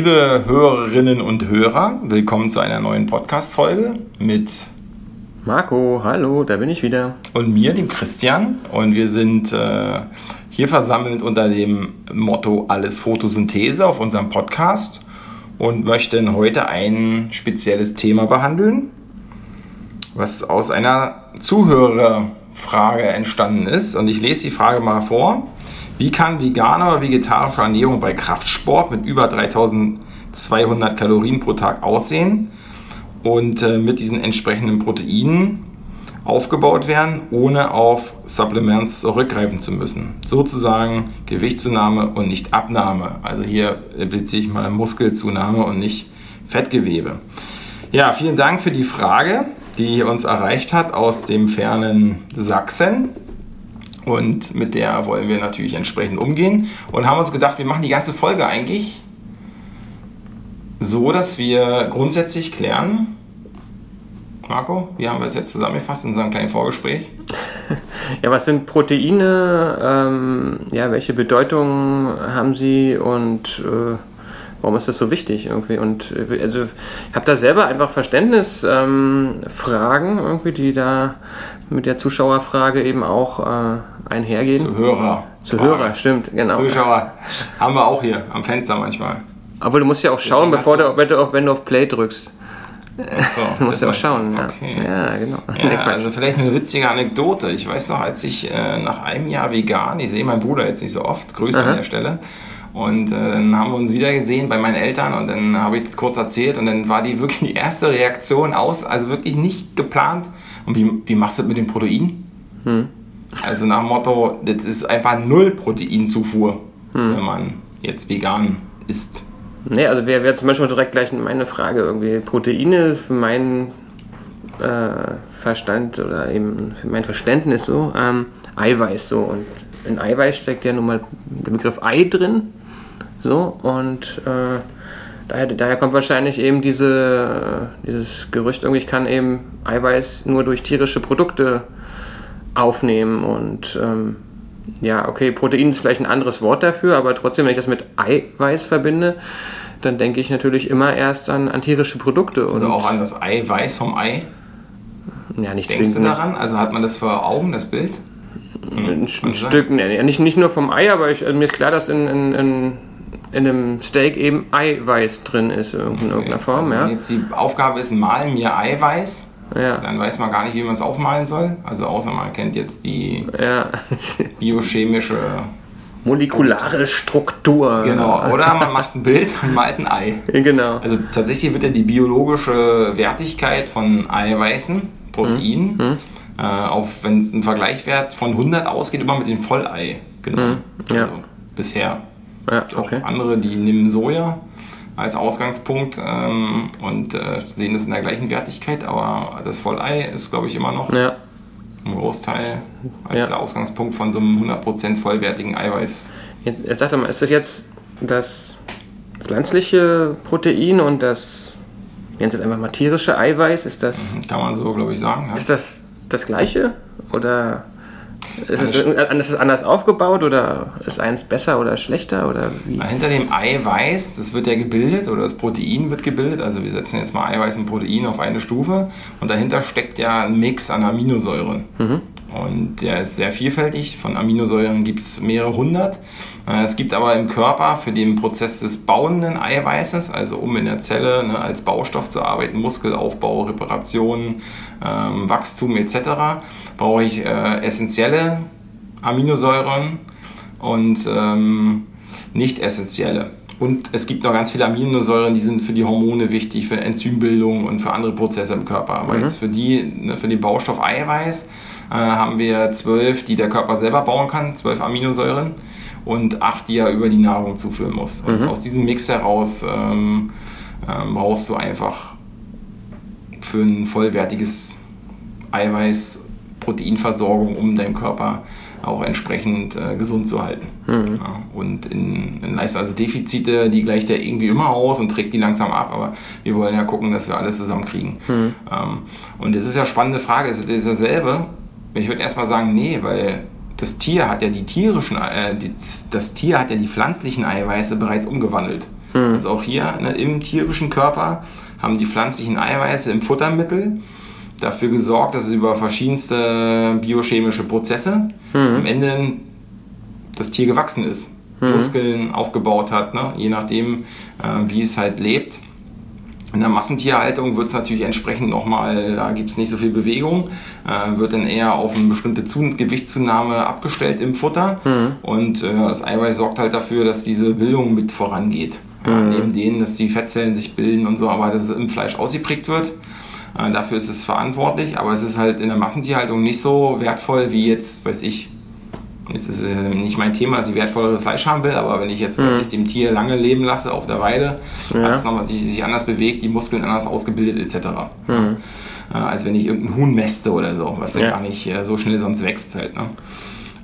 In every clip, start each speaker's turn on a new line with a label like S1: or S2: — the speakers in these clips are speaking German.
S1: Liebe Hörerinnen und Hörer, willkommen zu einer neuen Podcast-Folge mit
S2: Marco, hallo, da bin ich wieder.
S1: Und mir, dem Christian. Und wir sind äh, hier versammelt unter dem Motto Alles Photosynthese auf unserem Podcast und möchten heute ein spezielles Thema behandeln, was aus einer Zuhörerfrage entstanden ist. Und ich lese die Frage mal vor. Wie kann vegane oder vegetarische Ernährung bei Kraftsport mit über 3200 Kalorien pro Tag aussehen und äh, mit diesen entsprechenden Proteinen aufgebaut werden, ohne auf Supplements zurückgreifen zu müssen. Sozusagen Gewichtszunahme und nicht Abnahme. Also hier beziehe ich mal Muskelzunahme und nicht Fettgewebe. Ja, vielen Dank für die Frage, die uns erreicht hat aus dem fernen Sachsen. Und mit der wollen wir natürlich entsprechend umgehen und haben uns gedacht, wir machen die ganze Folge eigentlich so, dass wir grundsätzlich klären, Marco, wie haben wir es jetzt zusammengefasst in unserem kleinen Vorgespräch?
S2: Ja, was sind Proteine? Ähm, ja, welche Bedeutung haben sie und äh, warum ist das so wichtig irgendwie? Und also, ich habe da selber einfach Verständnisfragen ähm, irgendwie, die da mit der Zuschauerfrage eben auch äh, einhergehen.
S1: Zu Hörer.
S2: Zu Frage. Hörer, stimmt, genau.
S1: Zuschauer haben wir auch hier am Fenster manchmal.
S2: Aber du musst ja auch schauen, bevor du, wenn du auf Play drückst.
S1: So,
S2: du musst ja auch schauen.
S1: Ja. Okay.
S2: ja, genau.
S1: Ja, also vielleicht eine witzige Anekdote. Ich weiß noch, als ich äh, nach einem Jahr vegan, ich sehe meinen Bruder jetzt nicht so oft, Grüße Aha. an der Stelle, und äh, dann haben wir uns wieder gesehen bei meinen Eltern und dann habe ich das kurz erzählt und dann war die wirklich die erste Reaktion aus, also wirklich nicht geplant. Und wie, wie machst du das mit dem Protein? Hm. Also nach dem Motto, das ist einfach null Proteinzufuhr, hm. wenn man jetzt vegan isst.
S2: Nee, also wäre wär zum Beispiel direkt gleich meine Frage irgendwie. Proteine für meinen äh, Verstand oder eben für mein Verständnis so, ähm, Eiweiß so. Und in Eiweiß steckt ja nun mal der Begriff Ei drin. So, und äh, daher, daher kommt wahrscheinlich eben diese, dieses Gerücht, irgendwie, ich kann eben Eiweiß nur durch tierische Produkte aufnehmen und ähm, ja, okay, Protein ist vielleicht ein anderes Wort dafür, aber trotzdem, wenn ich das mit Eiweiß verbinde, dann denke ich natürlich immer erst an, an tierische Produkte.
S1: Also auch an das Eiweiß vom Ei?
S2: Ja, nicht
S1: Denkst du daran? Also hat man das vor Augen, das Bild?
S2: Ein, ein Stück, ne, nicht, nicht nur vom Ei, aber ich, mir ist klar, dass in, in, in, in einem Steak eben Eiweiß drin ist in okay. irgendeiner Form. Also
S1: ja. jetzt die Aufgabe ist, mal mir Eiweiß ja. Dann weiß man gar nicht, wie man es aufmalen soll. Also außer man kennt jetzt die ja. biochemische
S2: molekulare Struktur.
S1: Genau, oder man macht ein Bild und malt ein Ei.
S2: Genau.
S1: Also tatsächlich wird ja die biologische Wertigkeit von Eiweißen, Proteinen, mhm. äh, auf, wenn es ein Vergleichwert von 100 ausgeht, immer mit dem Vollei genommen. Mhm. Ja. Also bisher.
S2: Ja, okay.
S1: Auch andere, die nehmen Soja als Ausgangspunkt ähm, und äh, sehen das in der gleichen Wertigkeit, aber das Vollei ist, glaube ich, immer noch ja. Ein Großteil als ja. der Ausgangspunkt von so einem 100% vollwertigen Eiweiß.
S2: Jetzt, sag doch mal, ist das jetzt das pflanzliche Protein und das, nennt es einfach mal tierische Eiweiß, ist das...
S1: Mhm, kann man so, glaube ich, sagen.
S2: Ja. Ist das das gleiche oder... Ist es, ist es anders aufgebaut oder ist eins besser oder schlechter oder wie?
S1: Hinter dem Eiweiß, das wird ja gebildet oder das Protein wird gebildet. Also wir setzen jetzt mal Eiweiß und Protein auf eine Stufe und dahinter steckt ja ein Mix an Aminosäuren. Mhm. Und der ist sehr vielfältig. Von Aminosäuren gibt es mehrere hundert. Äh, es gibt aber im Körper für den Prozess des bauenden Eiweißes, also um in der Zelle ne, als Baustoff zu arbeiten, Muskelaufbau, Reparation, ähm, Wachstum etc., brauche ich äh, essentielle Aminosäuren und ähm, nicht essentielle. Und es gibt noch ganz viele Aminosäuren, die sind für die Hormone wichtig, für Enzymbildung und für andere Prozesse im Körper. Aber mhm. jetzt für, die, ne, für den Baustoff Eiweiß äh, haben wir zwölf, die der Körper selber bauen kann, zwölf Aminosäuren und acht, die er über die Nahrung zuführen muss. Und mhm. aus diesem Mix heraus ähm, ähm, brauchst du einfach für ein vollwertiges Eiweiß Proteinversorgung, um deinen Körper auch entsprechend äh, gesund zu halten. Mhm. Ja, und in, in Leistung, also Defizite, die gleicht er irgendwie immer aus und trägt die langsam ab, aber wir wollen ja gucken, dass wir alles zusammenkriegen. Mhm. Ähm, und das ist ja eine spannende Frage, ist es dasselbe? Ich würde erstmal sagen, nee, weil das Tier hat ja die tierischen, äh, die, das Tier hat ja die pflanzlichen Eiweiße bereits umgewandelt. Mhm. Also auch hier ne, im tierischen Körper haben die pflanzlichen Eiweiße im Futtermittel dafür gesorgt, dass es über verschiedenste biochemische Prozesse mhm. am Ende das Tier gewachsen ist, mhm. Muskeln aufgebaut hat, ne? je nachdem, äh, wie es halt lebt. In der Massentierhaltung wird es natürlich entsprechend nochmal, da gibt es nicht so viel Bewegung, äh, wird dann eher auf eine bestimmte Zu Gewichtszunahme abgestellt im Futter. Mhm. Und äh, das Eiweiß sorgt halt dafür, dass diese Bildung mit vorangeht. Ja, mhm. Neben denen, dass die Fettzellen sich bilden und so, aber dass es im Fleisch ausgeprägt wird. Äh, dafür ist es verantwortlich, aber es ist halt in der Massentierhaltung nicht so wertvoll wie jetzt, weiß ich, Jetzt ist äh, nicht mein Thema, dass ich wertvolleres Fleisch haben will, aber wenn ich jetzt mhm. ich dem Tier lange leben lasse auf der Weide, ja. hat es nochmal die sich anders bewegt, die Muskeln anders ausgebildet etc. Mhm. Äh, als wenn ich irgendein Huhn mäste oder so, was dann ja. gar nicht äh, so schnell sonst wächst halt. Ne?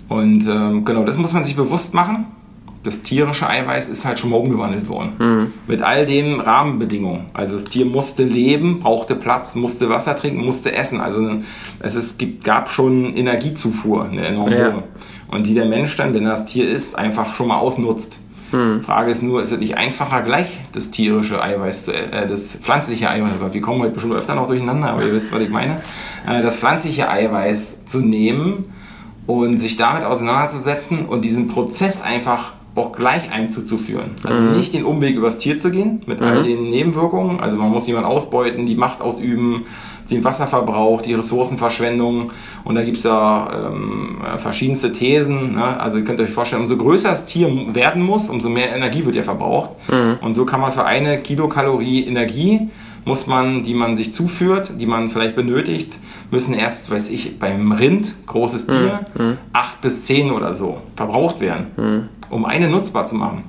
S1: Und ähm, genau, das muss man sich bewusst machen. Das tierische Eiweiß ist halt schon mal umgewandelt worden. Mhm. Mit all den Rahmenbedingungen. Also das Tier musste leben, brauchte Platz, musste Wasser trinken, musste essen. Also es ist, gab schon Energiezufuhr, eine enorme ja und die der Mensch dann, wenn er das Tier isst, einfach schon mal ausnutzt. Hm. Frage ist nur, ist es nicht einfacher, gleich das tierische Eiweiß, zu, äh, das pflanzliche Eiweiß, wir kommen heute bestimmt öfter noch durcheinander, aber ihr wisst, was ich meine, äh, das pflanzliche Eiweiß zu nehmen und sich damit auseinanderzusetzen und diesen Prozess einfach auch gleich einem zuzuführen. Also mhm. nicht den Umweg übers Tier zu gehen, mit mhm. all den Nebenwirkungen. Also man muss jemanden ausbeuten, die Macht ausüben, den Wasserverbrauch, die Ressourcenverschwendung. Und da gibt es ja ähm, verschiedenste Thesen. Ne? Also ihr könnt euch vorstellen, umso größer das Tier werden muss, umso mehr Energie wird ja verbraucht. Mhm. Und so kann man für eine Kilokalorie Energie muss man, die man sich zuführt, die man vielleicht benötigt, müssen erst, weiß ich, beim Rind, großes Tier, mhm. acht bis zehn oder so verbraucht werden, mhm. Um eine nutzbar zu machen.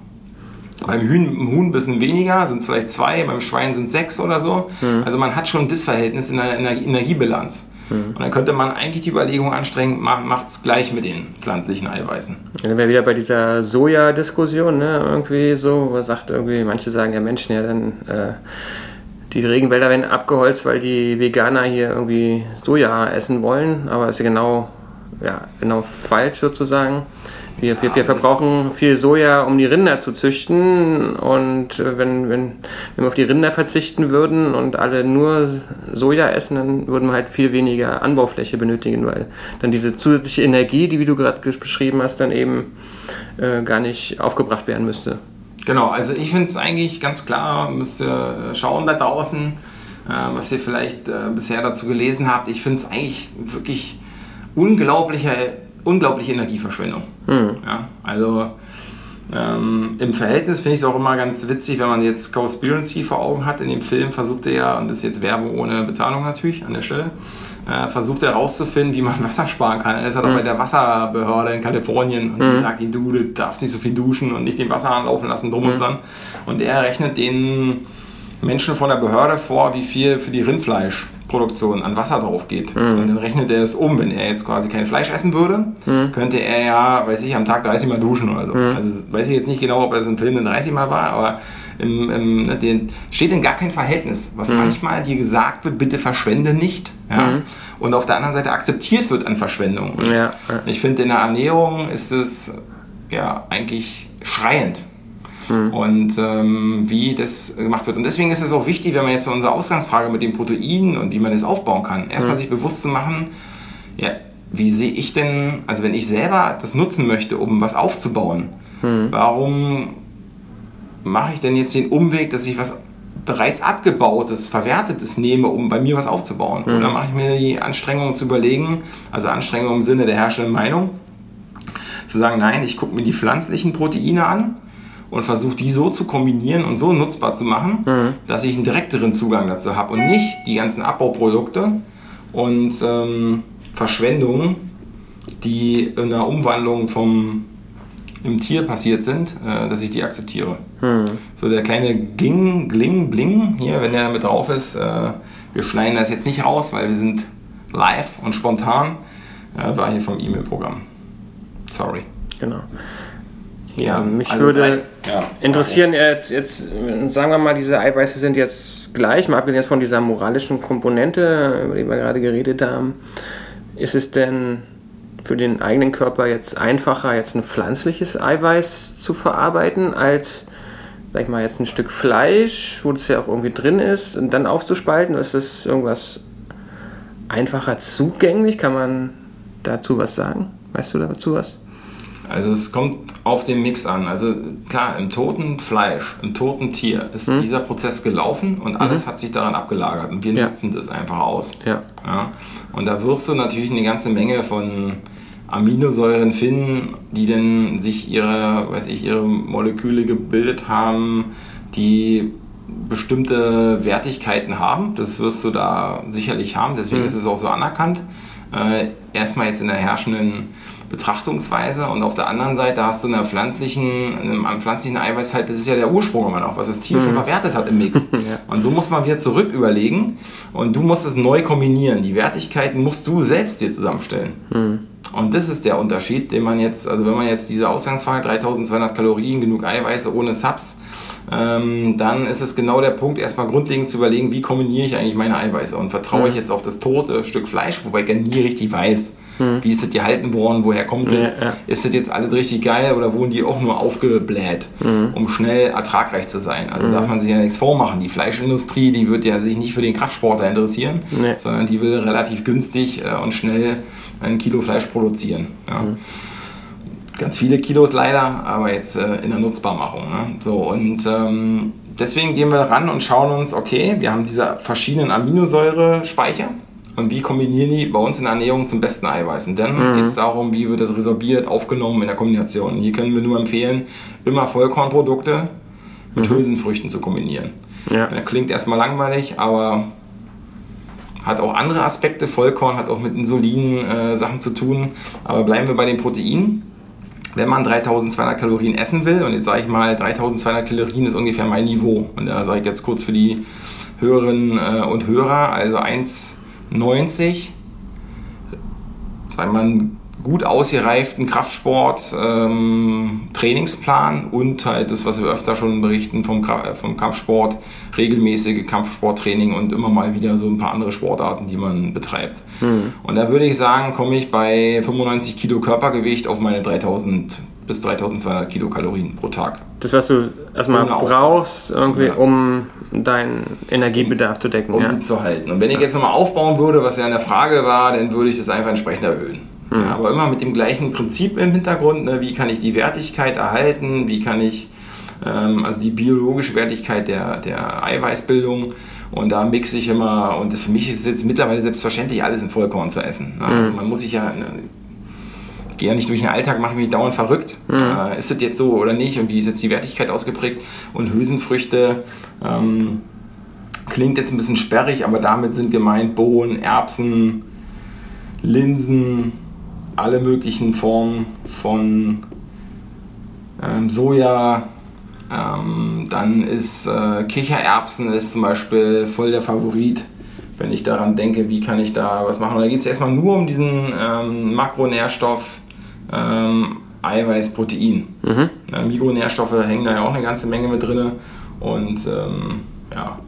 S1: Beim Huhn, Huhn ein bisschen weniger, sind es vielleicht zwei, beim Schwein sind es sechs oder so. Mhm. Also man hat schon ein Dissverhältnis in der Energiebilanz. Mhm. Und dann könnte man eigentlich die Überlegung anstrengen, macht es gleich mit den pflanzlichen Eiweißen.
S2: Dann wäre wieder bei dieser Soja-Diskussion, ne? irgendwie so, wo sagt irgendwie, manche sagen ja Menschen, ja dann äh, die Regenwälder werden abgeholzt, weil die Veganer hier irgendwie Soja essen wollen, aber ist ja genau, ja, genau falsch sozusagen. Wir, wir, wir verbrauchen viel Soja, um die Rinder zu züchten. Und äh, wenn, wenn, wenn wir auf die Rinder verzichten würden und alle nur Soja essen, dann würden wir halt viel weniger Anbaufläche benötigen, weil dann diese zusätzliche Energie, die, wie du gerade beschrieben hast, dann eben äh, gar nicht aufgebracht werden müsste.
S1: Genau, also ich finde es eigentlich ganz klar, müsst ihr schauen da draußen, äh, was ihr vielleicht äh, bisher dazu gelesen habt. Ich finde es eigentlich wirklich unglaubliche unglaubliche Energieverschwendung. Mhm. Ja, also ähm, im Verhältnis finde ich es auch immer ganz witzig, wenn man jetzt Cowspiracy vor Augen hat. In dem Film versucht er ja, und das ist jetzt Werbung ohne Bezahlung natürlich an der Stelle, äh, versucht er herauszufinden, wie man Wasser sparen kann. Er ist halt mhm. auch hm. bei der Wasserbehörde in Kalifornien und mhm. die sagt ihm, du, du darfst nicht so viel duschen und nicht den Wasserhahn laufen lassen, drum mhm. und hm. dran. Und er rechnet den Menschen von der Behörde vor, wie viel für die Rindfleisch Produktion an Wasser drauf geht. Mhm. Und dann rechnet er es um. Wenn er jetzt quasi kein Fleisch essen würde, mhm. könnte er ja, weiß ich, am Tag 30 Mal duschen oder so. Mhm. Also weiß ich jetzt nicht genau, ob er das im Film dann 30 Mal war, aber im, im, ne, den, steht in gar kein Verhältnis. Was mhm. manchmal dir gesagt wird, bitte verschwende nicht. Ja? Mhm. Und auf der anderen Seite akzeptiert wird an Verschwendung. Ja. Ich finde, in der Ernährung ist es ja eigentlich schreiend mhm. und ähm, wie das gemacht wird. Und deswegen ist es auch wichtig, wenn man jetzt unsere Ausgangsfrage mit den Proteinen und wie man das aufbauen kann, erstmal mhm. sich bewusst zu machen, ja, wie sehe ich denn, also wenn ich selber das nutzen möchte, um was aufzubauen, mhm. warum mache ich denn jetzt den Umweg, dass ich was bereits abgebautes, verwertetes nehme, um bei mir was aufzubauen? Mhm. Oder mache ich mir die Anstrengung zu überlegen, also Anstrengung im Sinne der herrschenden Meinung, zu sagen, nein, ich gucke mir die pflanzlichen Proteine an und versuche die so zu kombinieren und so nutzbar zu machen, mhm. dass ich einen direkteren Zugang dazu habe und nicht die ganzen Abbauprodukte und ähm, Verschwendungen, die in der Umwandlung vom im Tier passiert sind, äh, dass ich die akzeptiere. Mhm. So der kleine Ging, Gling, Bling hier, wenn der mit drauf ist, äh, wir schneiden das jetzt nicht raus, weil wir sind live und spontan, äh, war hier vom E-Mail-Programm. Sorry.
S2: Genau. Ja, mich also würde ja, interessieren, jetzt, jetzt, sagen wir mal, diese Eiweiße sind jetzt gleich, mal abgesehen von dieser moralischen Komponente, über die wir gerade geredet haben. Ist es denn für den eigenen Körper jetzt einfacher, jetzt ein pflanzliches Eiweiß zu verarbeiten, als sag ich mal, jetzt ein Stück Fleisch, wo das ja auch irgendwie drin ist, und dann aufzuspalten, ist das irgendwas einfacher zugänglich? Kann man dazu was sagen? Weißt du dazu was?
S1: Also es kommt auf den Mix an. Also klar, im toten Fleisch, im toten Tier ist mhm. dieser Prozess gelaufen und alles mhm. hat sich daran abgelagert und wir ja. nutzen das einfach aus.
S2: Ja.
S1: ja. Und da wirst du natürlich eine ganze Menge von Aminosäuren finden, die dann sich ihre, weiß ich, ihre Moleküle gebildet haben, die bestimmte Wertigkeiten haben. Das wirst du da sicherlich haben, deswegen mhm. ist es auch so anerkannt. Äh, erstmal jetzt in der herrschenden Betrachtungsweise und auf der anderen Seite hast du in der pflanzlichen, am pflanzlichen Eiweiß halt, das ist ja der Ursprung immer noch, was das Tier mhm. schon verwertet hat im Mix. ja. Und so muss man wieder zurück überlegen und du musst es neu kombinieren. Die Wertigkeiten musst du selbst dir zusammenstellen. Mhm. Und das ist der Unterschied, den man jetzt, also wenn man jetzt diese Ausgangsfrage 3200 Kalorien, genug Eiweiße ohne Subs, ähm, dann ist es genau der Punkt, erstmal grundlegend zu überlegen, wie kombiniere ich eigentlich meine Eiweiße und vertraue mhm. ich jetzt auf das tote Stück Fleisch, wobei ich ja nie richtig weiß, hm. Wie ist das gehalten worden? Woher kommt das? Ja, ja. Ist das jetzt alles richtig geil oder wurden die auch nur aufgebläht, hm. um schnell ertragreich zu sein? Also hm. darf man sich ja nichts vormachen. Die Fleischindustrie, die wird ja sich nicht für den Kraftsportler interessieren, nee. sondern die will relativ günstig äh, und schnell ein Kilo Fleisch produzieren. Ja. Ganz viele Kilos leider, aber jetzt äh, in der Nutzbarmachung. Ne? So, und ähm, deswegen gehen wir ran und schauen uns, okay, wir haben diese verschiedenen Aminosäurespeicher und wie kombinieren die bei uns in der Ernährung zum besten Eiweiß. Und dann mhm. geht es darum, wie wird das resorbiert, aufgenommen in der Kombination. Und hier können wir nur empfehlen, immer Vollkornprodukte mit mhm. Hülsenfrüchten zu kombinieren. Ja. Das klingt erstmal langweilig, aber hat auch andere Aspekte. Vollkorn hat auch mit Insulin-Sachen äh, zu tun. Aber bleiben wir bei den Proteinen. Wenn man 3200 Kalorien essen will, und jetzt sage ich mal, 3200 Kalorien ist ungefähr mein Niveau. Und da sage ich jetzt kurz für die Hörerinnen äh, und Hörer, also 1 90, sagen wir gut ausgereiften Kraftsport ähm, Trainingsplan und halt das, was wir öfter schon berichten vom, vom Kampfsport, regelmäßige Kampfsporttraining und immer mal wieder so ein paar andere Sportarten, die man betreibt. Mhm. Und da würde ich sagen, komme ich bei 95 Kilo Körpergewicht auf meine 3000 bis 3200 Kilokalorien pro Tag.
S2: Das, was du erstmal brauchst, irgendwie, ja. um deinen Energiebedarf zu decken.
S1: Um ja. die zu halten. Und wenn ich jetzt nochmal aufbauen würde, was ja in der Frage war, dann würde ich das einfach entsprechend erhöhen. Mhm. Ja, aber immer mit dem gleichen Prinzip im Hintergrund. Ne? Wie kann ich die Wertigkeit erhalten? Wie kann ich also die biologische Wertigkeit der, der Eiweißbildung? Und da mixe ich immer, und für mich ist es jetzt mittlerweile selbstverständlich, alles in Vollkorn zu essen. Ne? Also mhm. man muss sich ja, ne, gehe ja nicht durch den Alltag, mache mich dauernd verrückt. Mhm. Äh, ist das jetzt so oder nicht? Und wie ist jetzt die Wertigkeit ausgeprägt? Und Hülsenfrüchte ähm, klingt jetzt ein bisschen sperrig, aber damit sind gemeint Bohnen, Erbsen, Linsen, alle möglichen Formen von ähm, Soja. Ähm, dann ist äh, Kichererbsen ist zum Beispiel voll der Favorit wenn ich daran denke, wie kann ich da was machen. Und da geht es erstmal nur um diesen ähm, Makronährstoff ähm, Eiweiß, Protein. Mhm. Ja, Mikronährstoffe hängen da ja auch eine ganze Menge mit drin. Und ähm, ja,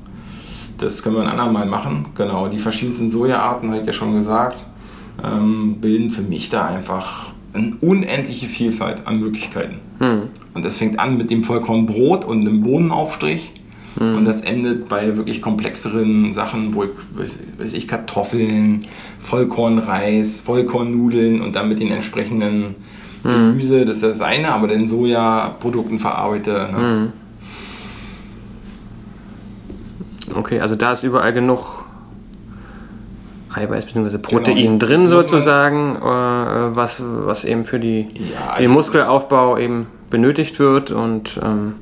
S1: das können wir ein andermal machen. Genau, die verschiedensten Sojaarten, habe ich ja schon gesagt, ähm, bilden für mich da einfach eine unendliche Vielfalt an Möglichkeiten. Mhm. Und das fängt an mit dem Vollkornbrot und einem Bohnenaufstrich. Mhm. Und das endet bei wirklich komplexeren Sachen, wo ich, weiß ich, Kartoffeln, Vollkornreis, Vollkornnudeln und dann mit den entsprechenden mhm. Gemüse, das ist das eine, aber den Sojaprodukten verarbeite. Ne?
S2: Mhm. Okay, also da ist überall genug Eiweiß bzw. Protein genau, drin sozusagen, äh, was, was eben für die, ja, den also Muskelaufbau eben benötigt wird und ähm,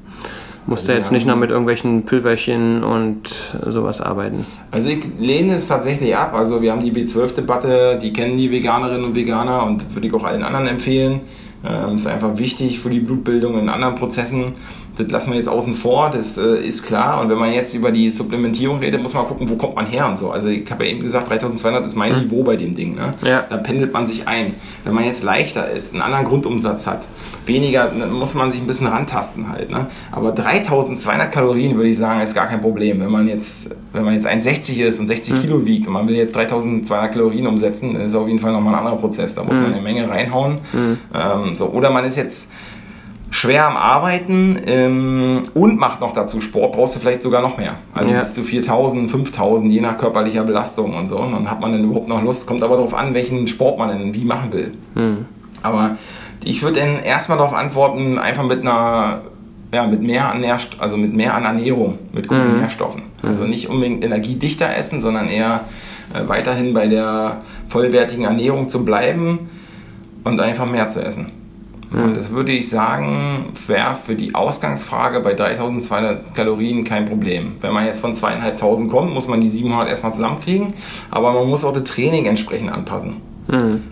S2: muss also jetzt nicht noch mit irgendwelchen Pülverchen und sowas arbeiten.
S1: Also ich lehne es tatsächlich ab. Also wir haben die B12-Debatte, die kennen die Veganerinnen und Veganer und würde ich auch allen anderen empfehlen. Ähm, ist einfach wichtig für die Blutbildung in anderen Prozessen das lassen wir jetzt außen vor, das äh, ist klar. Und wenn man jetzt über die Supplementierung redet, muss man gucken, wo kommt man her und so. Also ich habe ja eben gesagt, 3200 ist mein mhm. Niveau bei dem Ding. Ne? Ja. Da pendelt man sich ein. Wenn man jetzt leichter ist, einen anderen Grundumsatz hat, weniger, muss man sich ein bisschen rantasten halt. Ne? Aber 3200 Kalorien, würde ich sagen, ist gar kein Problem. Wenn man jetzt, wenn man jetzt 1,60 ist und 60 mhm. Kilo wiegt und man will jetzt 3200 Kalorien umsetzen, ist auf jeden Fall nochmal ein anderer Prozess. Da muss mhm. man eine Menge reinhauen. Mhm. Ähm, so. Oder man ist jetzt schwer am Arbeiten ähm, und macht noch dazu Sport, brauchst du vielleicht sogar noch mehr. Also
S2: Ja.
S1: bis zu 4000, 5000, je nach körperlicher Belastung und so. Und dann hat man dann überhaupt noch Lust. Kommt aber darauf an, welchen Sport man denn wie machen will. Aber ich würde dann erstmal darauf antworten, einfach mit einer, ja, mit mehr an Nährst also mit mehr an Ernährung, mit guten Nährstoffen. Also nicht unbedingt energiedichter essen, sondern eher äh, weiterhin bei der vollwertigen Ernährung zu bleiben und einfach mehr zu essen. Und das würde ich sagen, wäre für die Ausgangsfrage bei 3200 Kalorien kein Problem. Wenn man jetzt von 2500 kommt, muss man die 700 erstmal zusammenkriegen, aber man muss auch das Training entsprechend anpassen.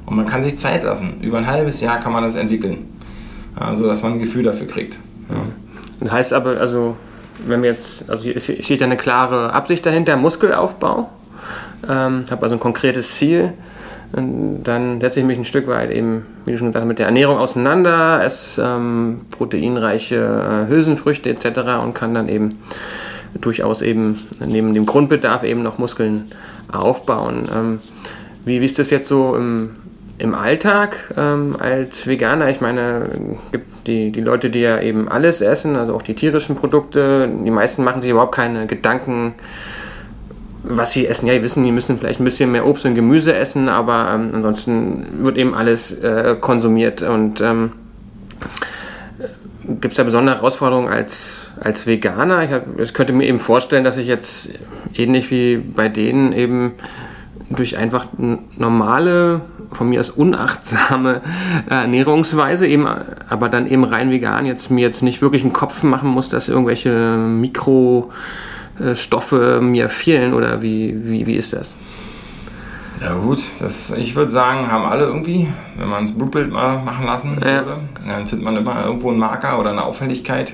S1: Und man kann sich Zeit lassen. Über ein halbes Jahr kann man das entwickeln, ja, so dass man ein Gefühl dafür kriegt. Ja.
S2: Das heißt aber, also, wenn wir jetzt, also hier steht ja eine klare Absicht dahinter, Muskelaufbau. Ähm, habe also ein konkretes Ziel. Und dann setze ich mich ein Stück weit eben, wie du schon gesagt hast, mit der Ernährung auseinander, esse ähm, proteinreiche äh, Hülsenfrüchte etc. und kann dann eben durchaus eben neben dem Grundbedarf eben noch Muskeln aufbauen. Ähm, wie, wie ist das jetzt so im, im Alltag ähm, als Veganer? Ich meine, gibt die, die Leute, die ja eben alles essen, also auch die tierischen Produkte, die meisten machen sich überhaupt keine Gedanken, was sie essen. Ja, die wissen, die müssen vielleicht ein bisschen mehr Obst und Gemüse essen, aber ähm, ansonsten wird eben alles äh, konsumiert. Und ähm, gibt es da besondere Herausforderungen als, als Veganer? Ich, hab, ich könnte mir eben vorstellen, dass ich jetzt ähnlich wie bei denen eben durch einfach normale, von mir aus unachtsame Ernährungsweise, eben, aber dann eben rein vegan, jetzt mir jetzt nicht wirklich einen Kopf machen muss, dass irgendwelche Mikrostoffe mir fehlen oder wie, wie, wie ist das?
S1: Ja gut, das, ich würde sagen, haben alle irgendwie, wenn man das Blutbild mal machen lassen
S2: Ja.
S1: würde, dann findet man immer irgendwo einen Marker oder eine Auffälligkeit.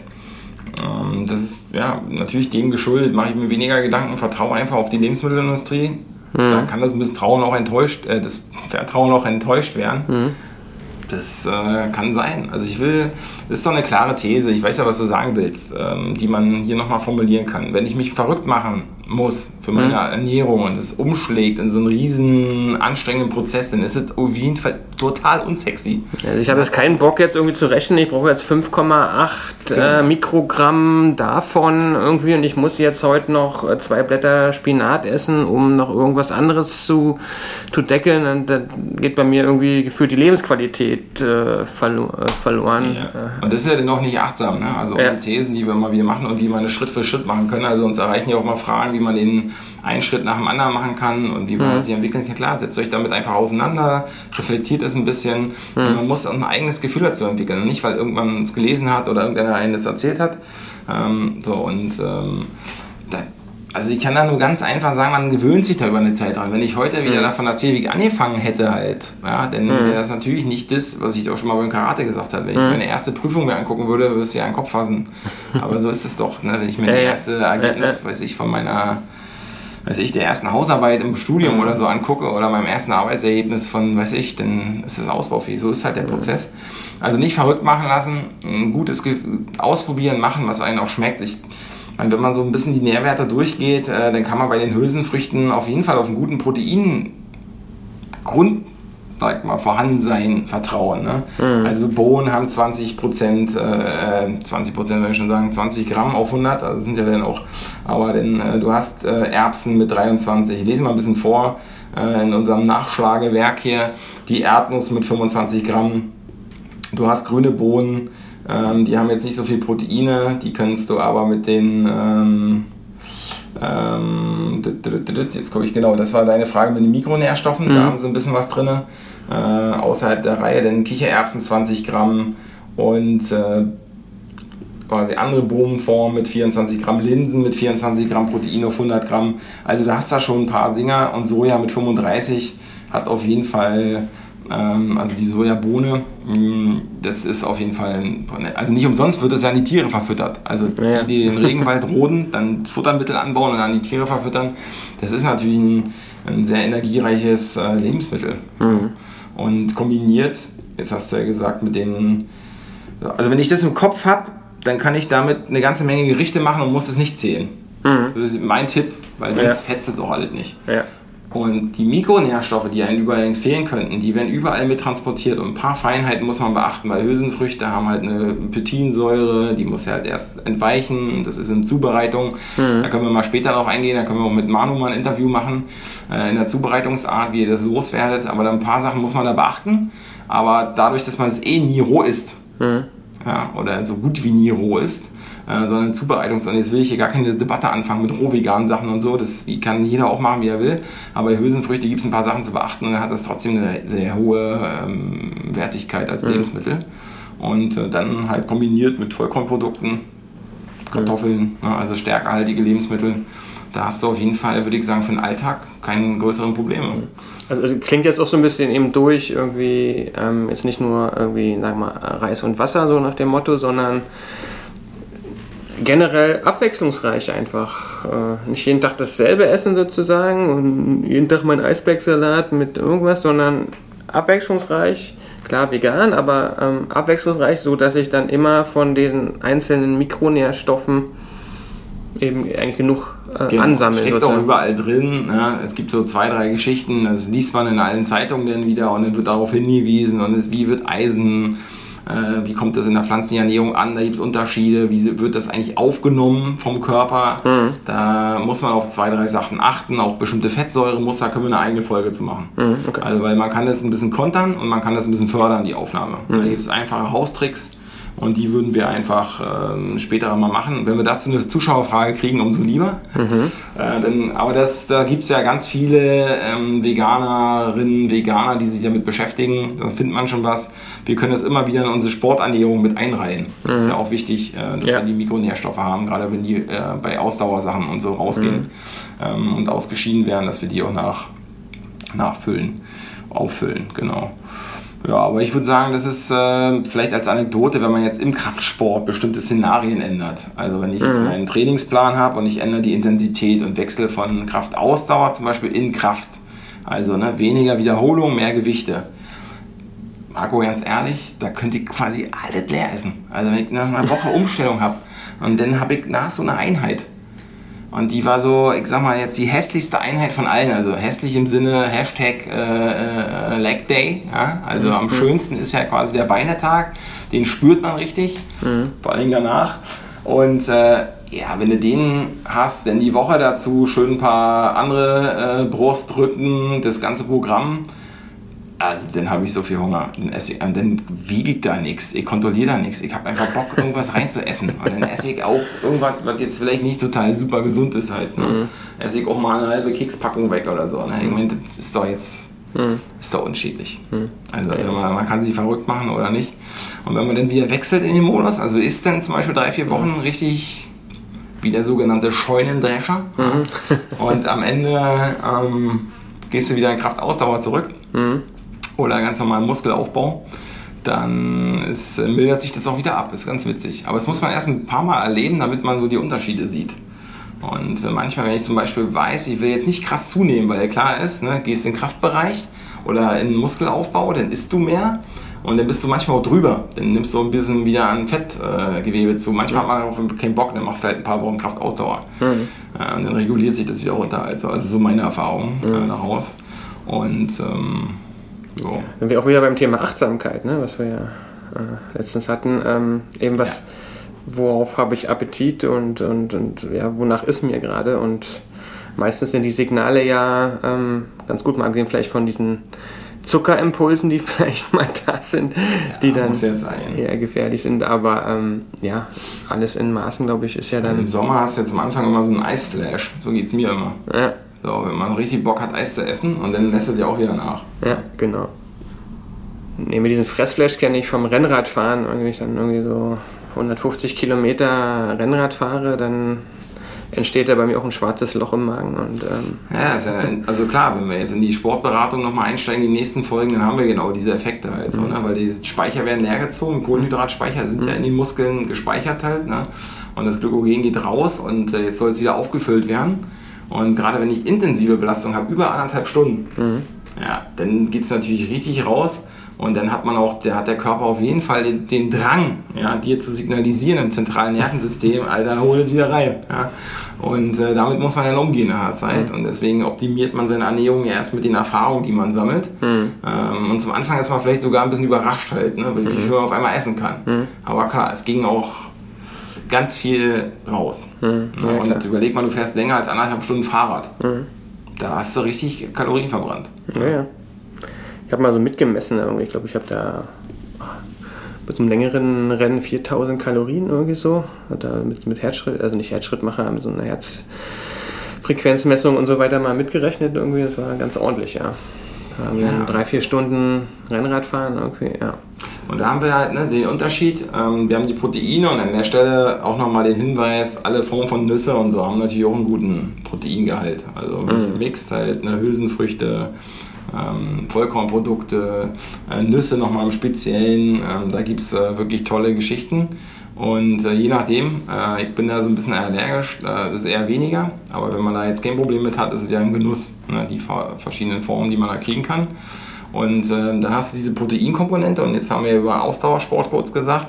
S1: Ähm, das ist ja natürlich dem geschuldet, mache ich mir weniger Gedanken, vertraue einfach auf die Lebensmittelindustrie. Da kann das Misstrauen auch enttäuscht, äh, das Vertrauen auch enttäuscht werden. Das äh, kann sein. Also ich will, das ist doch eine klare These, ich weiß ja, was du sagen willst, ähm, die man hier nochmal formulieren kann. Wenn ich mich verrückt machen muss für meine Ernährung und es umschlägt in so einen riesen anstrengenden Prozess, dann ist es auf jeden Fall total unsexy.
S2: Also ich habe jetzt keinen Bock jetzt irgendwie zu rechnen. Ich brauche jetzt 5,8 äh, Mikrogramm davon irgendwie und ich muss jetzt heute noch äh, zwei Blätter Spinat essen, um noch irgendwas anderes zu, zu deckeln. Und dann geht bei mir irgendwie gefühlt die Lebensqualität äh, verlo äh, verloren. Äh,
S1: Und das ist ja dann noch nicht achtsam. Ne? Also
S2: Ja.
S1: unsere Thesen, die wir immer wieder machen und wie man das Schritt für Schritt machen können. Also uns erreichen ja auch mal Fragen, wie man den einen Schritt nach dem anderen machen kann und wie man sich entwickeln kann. Klar, setzt euch damit einfach auseinander, reflektiert es ein bisschen. Und man muss auch ein eigenes Gefühl dazu entwickeln. Und nicht, weil irgendwann es gelesen hat oder irgendeiner einen das erzählt hat. Ähm, so und ähm, da, also ich kann da nur ganz einfach sagen, man gewöhnt sich da über eine Zeit dran. Wenn ich heute wieder davon erzähle, wie ich angefangen hätte halt, ja, dann wäre das natürlich nicht das, was ich doch schon mal beim Karate gesagt habe. Wenn ich meine erste Prüfung mir angucken würde, würde es ja einen Kopf fassen. Aber so ist es doch, ne? wenn ich mir
S2: Ja,
S1: das erste Ergebnis,
S2: Ja,
S1: weiß ich, von meiner weiß ich, der ersten Hausarbeit im Studium oder so angucke oder meinem ersten Arbeitsergebnis von, weiß ich, dann ist das ausbaufähig. So ist halt der Prozess. Also nicht verrückt machen lassen, ein gutes Ge Ausprobieren, machen, was einem auch schmeckt. Ich meine, wenn man so ein bisschen die Nährwerte durchgeht, äh, dann kann man bei den Hülsenfrüchten auf jeden Fall auf einen guten Protein Grund sag mal, Vorhandensein vertrauen. Ne? Also Bohnen haben 20 Prozent, äh, 20 Prozent würde ich schon sagen, 20 Gramm auf 100, also sind ja dann auch, aber denn, äh, du hast äh, Erbsen mit 23, ich lese mal ein bisschen vor, äh, in unserem Nachschlagewerk hier, die Erdnuss mit 25 Gramm, du hast grüne Bohnen, ähm, die haben jetzt nicht so viel Proteine, die kannst du aber mit den, ähm, ähm, jetzt gucke ich genau, das war deine Frage mit den Mikronährstoffen, da haben sie ein bisschen was drin, äh, außerhalb der Reihe, denn Kichererbsen 20 Gramm und äh, quasi andere Bohnenformen mit 24 Gramm, Linsen mit 24 Gramm Protein auf 100 Gramm. Also da hast du schon ein paar Dinger und Soja mit 35 hat auf jeden Fall, ähm, also die Sojabohne, mh, das ist auf jeden Fall, ein- also nicht umsonst wird es ja an die Tiere verfüttert. Also
S2: Ja.
S1: die, die den Regenwald roden, dann Futtermittel anbauen und an die Tiere verfüttern, das ist natürlich ein, ein sehr energiereiches äh, Lebensmittel. Und kombiniert, jetzt hast du ja gesagt, mit den also wenn ich das im Kopf habe, dann kann ich damit eine ganze Menge Gerichte machen und muss es nicht zählen. Das ist mein Tipp, weil sonst
S2: Ja.
S1: fetzt es doch alles nicht.
S2: ja.
S1: Und die Mikronährstoffe, die einem überall fehlen könnten, die werden überall mit transportiert. Und ein paar Feinheiten muss man beachten, weil Hülsenfrüchte haben halt eine Peptinsäure, die muss ja halt erst entweichen. Das ist in Zubereitung. Mhm. Da können wir mal später noch eingehen. Da können wir auch mit Manu mal ein Interview machen äh, in der Zubereitungsart, wie ihr das loswerdet. Aber da ein paar Sachen muss man da beachten. Aber dadurch, dass man es eh nie roh isst, mhm. ja, oder so gut wie nie roh isst, äh, sondern Zubereitungs- und jetzt will ich hier gar keine Debatte anfangen mit rohveganen Sachen und so, das kann jeder auch machen, wie er will, aber bei Hülsenfrüchte gibt es ein paar Sachen zu beachten und dann hat das trotzdem eine sehr hohe ähm, Wertigkeit als mhm. Lebensmittel und äh, dann halt kombiniert mit Vollkornprodukten, Kartoffeln, mhm. ne, also stärkehaltige Lebensmittel, da hast du auf jeden Fall, würde ich sagen, für den Alltag keine größeren Probleme. Mhm.
S2: Also, also klingt jetzt auch so ein bisschen eben durch, irgendwie ähm, jetzt nicht nur irgendwie, wir mal, Reis und Wasser, so nach dem Motto, sondern generell abwechslungsreich einfach. Äh, nicht jeden Tag dasselbe essen sozusagen und jeden Tag mein Eisbergsalat mit irgendwas, sondern abwechslungsreich. Klar vegan, aber ähm, abwechslungsreich, so dass ich dann immer von den einzelnen Mikronährstoffen eben genug äh, genau. ansammle.
S1: Steckt sozusagen. auch überall drin. Ja. Es gibt so zwei, drei Geschichten, das liest man in allen Zeitungen dann wieder und dann wird darauf hingewiesen und es, wie wird Eisen äh, wie kommt das in der pflanzlichen Ernährung an, da gibt es Unterschiede, wie wird das eigentlich aufgenommen vom Körper. Mhm. Da muss man auf zwei, drei Sachen achten, auch bestimmte Fettsäuremuster können wir eine eigene Folge zu machen. Mhm, okay. Also weil man kann das ein bisschen kontern und man kann das ein bisschen fördern, die Aufnahme. Mhm. Da gibt es einfache Haustricks und die würden wir einfach äh, später mal machen. Wenn wir dazu eine Zuschauerfrage kriegen, umso lieber. Mhm. Äh, denn, aber das, da gibt es ja ganz viele ähm, Veganerinnen, Veganer, die sich damit beschäftigen. Da findet man schon was. Wir können das immer wieder in unsere Sporternährung mit einreihen. Mhm. Das ist ja auch wichtig, äh, dass ja. wir die Mikronährstoffe haben, gerade wenn die äh, bei Ausdauersachen und so rausgehen mhm. ähm, und ausgeschieden werden, dass wir die auch nach, nachfüllen, auffüllen. Genau. Ja, aber ich würde sagen, das ist äh, vielleicht als Anekdote, wenn man jetzt im Kraftsport bestimmte Szenarien ändert. Also wenn ich jetzt mhm. meinen Trainingsplan habe und ich ändere die Intensität und wechsle von Kraftausdauer zum Beispiel in Kraft. Also ne, weniger Wiederholung, mehr Gewichte. Marco, ganz ehrlich, da könnte ich quasi alles leer essen. Also wenn ich nach einer Woche Umstellung habe und dann habe ich nach so einer Einheit und die war so, ich sag mal jetzt die hässlichste Einheit von allen. Also hässlich im Sinne Hashtag äh, äh, Leg Day. Ja? Also mhm. am schönsten ist ja quasi der Beinetag. Den spürt man richtig, mhm. vor allem danach. Und äh, ja, wenn du den hast, denn die Woche dazu schön ein paar andere äh, Brustrücken, das ganze Programm also dann habe ich so viel Hunger. Dann, esse ich, und dann wiege ich da nichts. Ich kontrolliere da nichts. Ich habe einfach Bock, irgendwas reinzuessen. Und dann esse ich auch irgendwas, was jetzt vielleicht nicht total super gesund ist halt. Ne? Mhm. Esse ich auch mal eine halbe Kekspackung weg oder so. Ne? Ich meine, das ist doch jetzt mhm. ist doch unterschiedlich. Mhm. Also man, man, kann sich verrückt machen oder nicht. Und wenn man dann wieder wechselt in den Modus, also ist dann zum Beispiel drei, vier Wochen richtig wie der sogenannte Scheunendrescher. Mhm. und am Ende ähm, gehst du wieder in Kraftausdauer zurück. Mhm oder ganz normalen Muskelaufbau, dann ist, mildert sich das auch wieder ab. Ist ganz witzig. Aber das muss man erst ein paar Mal erleben, damit man so die Unterschiede sieht. Und äh, manchmal, wenn ich zum Beispiel weiß, ich will jetzt nicht krass zunehmen, weil ja klar ist, ne, gehst in den Kraftbereich oder in den Muskelaufbau, dann isst du mehr und dann bist du manchmal auch drüber. Dann nimmst du ein bisschen wieder an Fettgewebe äh, zu. Manchmal hat man auch keinen Bock, dann machst du halt ein paar Wochen Kraftausdauer. Mhm. Äh, und dann reguliert sich das wieder runter. Also, also so meine Erfahrung mhm. äh, daraus. Und ähm,
S2: ja. Sind wir auch wieder beim Thema Achtsamkeit, ne? was wir ja äh, letztens hatten. Ähm, eben was, ja. worauf habe ich Appetit und, und, und ja, wonach ist mir gerade. Und meistens sind die Signale ja ähm, ganz gut, mal abgesehen vielleicht von diesen Zuckerimpulsen, die vielleicht mal da sind, ja, die dann eher gefährlich sind. Aber ähm, ja, alles in Maßen, glaube ich, ist ja dann.
S1: Im Sommer hast du jetzt am Anfang immer so einen Eisflash. So geht es mir immer. Ja. So, wenn man richtig Bock hat, Eis zu essen und dann lässt er dir auch wieder nach.
S2: Ja, genau. Neben diesen Fressflash kenne ich vom Rennradfahren, wenn ich dann irgendwie so 150 Kilometer Rennrad fahre, dann entsteht da bei mir auch ein schwarzes Loch im Magen. Und, ähm
S1: ja, ja, also klar, wenn wir jetzt in die Sportberatung nochmal einsteigen, die nächsten Folgen, dann haben wir genau diese Effekte halt so, mhm. ne? weil die Speicher werden leer gezogen, Kohlenhydratspeicher sind mhm. ja in den Muskeln gespeichert halt ne? und das Glykogen geht raus und äh, jetzt soll es wieder aufgefüllt werden. Und gerade wenn ich intensive Belastung habe, über anderthalb Stunden, mhm. ja, dann geht es natürlich richtig raus Und dann hat man auch, der hat der Körper auf jeden Fall den, den Drang, ja, dir zu signalisieren im zentralen Nervensystem, Alter, hol es wieder rein. Ja. Und äh, damit muss man dann umgehen in der Zeit. Und deswegen optimiert man seine Ernährung ja erst mit den Erfahrungen, die man sammelt. Mhm. Ähm, und zum Anfang ist man vielleicht sogar ein bisschen überrascht halt, ne, weil, wie viel man auf einmal essen kann. Mhm. Aber klar, es ging auch ganz viel raus. Mhm. Ja, und klar. überleg mal, du fährst länger als anderthalb Stunden Fahrrad. Mhm. Da hast du richtig Kalorien verbrannt.
S2: Ja, ja. Ich habe mal so mitgemessen, irgendwie. ich glaube, ich habe da mit einem längeren Rennen 4000 Kalorien irgendwie so. Da mit, mit Herzschritt, also nicht Herzschrittmacher, mit so einer Herzfrequenzmessung und so weiter mal mitgerechnet irgendwie. Das war ganz ordentlich, ja. Da haben wir ja, drei, vier Stunden Rennradfahren irgendwie, ja.
S1: Und da haben wir halt ne, den Unterschied. Ähm, wir haben die Proteine und an der Stelle auch nochmal den Hinweis, alle Formen von Nüsse und so haben natürlich auch einen guten Proteingehalt. Also mhm. mixt halt ne, Hülsenfrüchte, ähm, Vollkornprodukte, äh, Nüsse nochmal im Speziellen. Ähm, da gibt es äh, wirklich tolle Geschichten. Und äh, je nachdem, äh, ich bin da so ein bisschen allergisch, äh, ist eher weniger. Aber wenn man da jetzt kein Problem mit hat, ist es ja ein Genuss, ne, die verschiedenen Formen, die man da kriegen kann. Und äh, dann hast du diese Proteinkomponente und jetzt haben wir über Ausdauersport kurz gesagt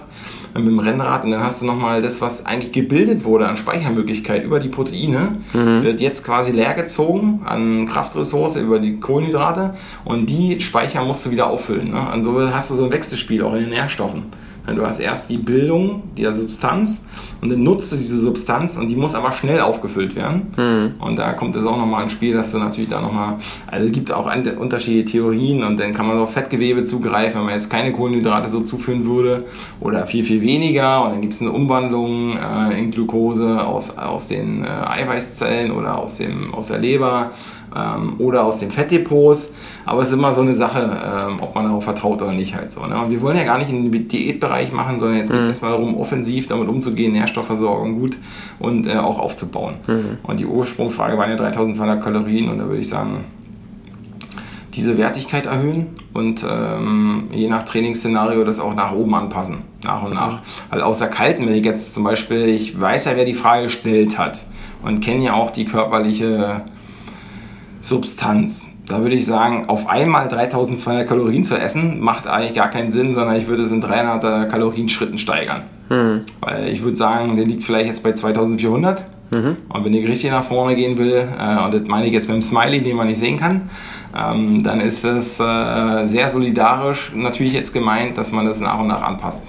S1: mit dem Rennrad und dann hast du nochmal das, was eigentlich gebildet wurde an Speichermöglichkeit über die Proteine, mhm. wird jetzt quasi leer gezogen an Kraftressource über die Kohlenhydrate und die Speicher musst du wieder auffüllen. Ne? Und so hast du so ein Wechselspiel auch in den Nährstoffen. Du hast erst die Bildung der Substanz und dann nutzt du diese Substanz und die muss aber schnell aufgefüllt werden. Mhm. Und da kommt es auch nochmal ins Spiel, dass du natürlich da nochmal, also es gibt auch unterschiedliche Theorien und dann kann man auf Fettgewebe zugreifen, wenn man jetzt keine Kohlenhydrate so zuführen würde oder viel, viel weniger und dann gibt es eine Umwandlung äh, in Glucose aus, aus den äh, Eiweißzellen oder aus, dem, aus der Leber ähm, oder aus den Fettdepots. Aber es ist immer so eine Sache, ähm, ob man darauf vertraut oder nicht halt so. Ne? Und wir wollen ja gar nicht in den Diätbereich machen, sondern jetzt geht es mhm. erstmal darum, offensiv damit umzugehen, Nährstoffversorgung gut und äh, auch aufzubauen. Mhm. Und die Ursprungsfrage waren ja 3200 Kalorien und da würde ich sagen, diese Wertigkeit erhöhen und ähm, je nach Trainingsszenario das auch nach oben anpassen, nach und nach. Weil außer Kalten, wenn ich jetzt zum Beispiel, ich weiß ja, wer die Frage gestellt hat und kenne ja auch die körperliche Substanz. Da würde ich sagen, auf einmal 3200 Kalorien zu essen, macht eigentlich gar keinen Sinn, sondern ich würde es in 300 Kalorien Schritten steigern. Mhm. Weil ich würde sagen, der liegt vielleicht jetzt bei 2400. Mhm. Und wenn ich richtig nach vorne gehen will, äh, und das meine ich jetzt mit dem Smiley, den man nicht sehen kann, ähm, dann ist es äh, sehr solidarisch natürlich jetzt gemeint, dass man das nach und nach anpasst.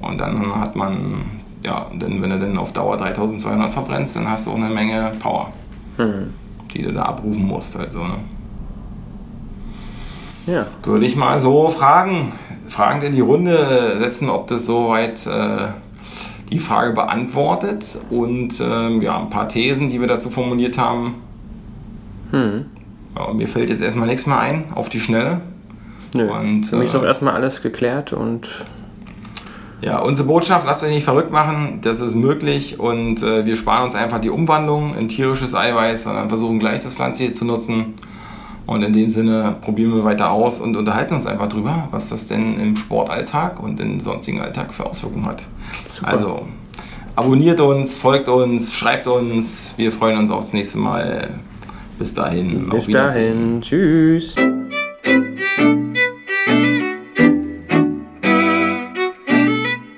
S1: Und dann hat man, ja, denn wenn du dann auf Dauer 3200 verbrennst, dann hast du auch eine Menge Power. Mhm die du da abrufen musst. Halt so, ne? Ja. Würde ich mal so fragen, fragend in die Runde setzen, ob das soweit äh, die Frage beantwortet und ähm, ja, ein paar Thesen, die wir dazu formuliert haben. Hm. Ja, mir fällt jetzt erstmal nichts mehr ein, auf die Schnelle.
S2: Nö. Und, Für mich ist auch äh, erstmal alles geklärt und
S1: ja, unsere Botschaft, lasst euch nicht verrückt machen, das ist möglich und äh, wir sparen uns einfach die Umwandlung in tierisches Eiweiß, sondern versuchen gleich das Pflanzliche zu nutzen. Und in dem Sinne probieren wir weiter aus und unterhalten uns einfach drüber, was das denn im Sportalltag und im sonstigen Alltag für Auswirkungen hat. Super. Also abonniert uns, folgt uns, schreibt uns. Wir freuen uns aufs nächste Mal. Bis dahin.
S2: Bis dahin. Tschüss.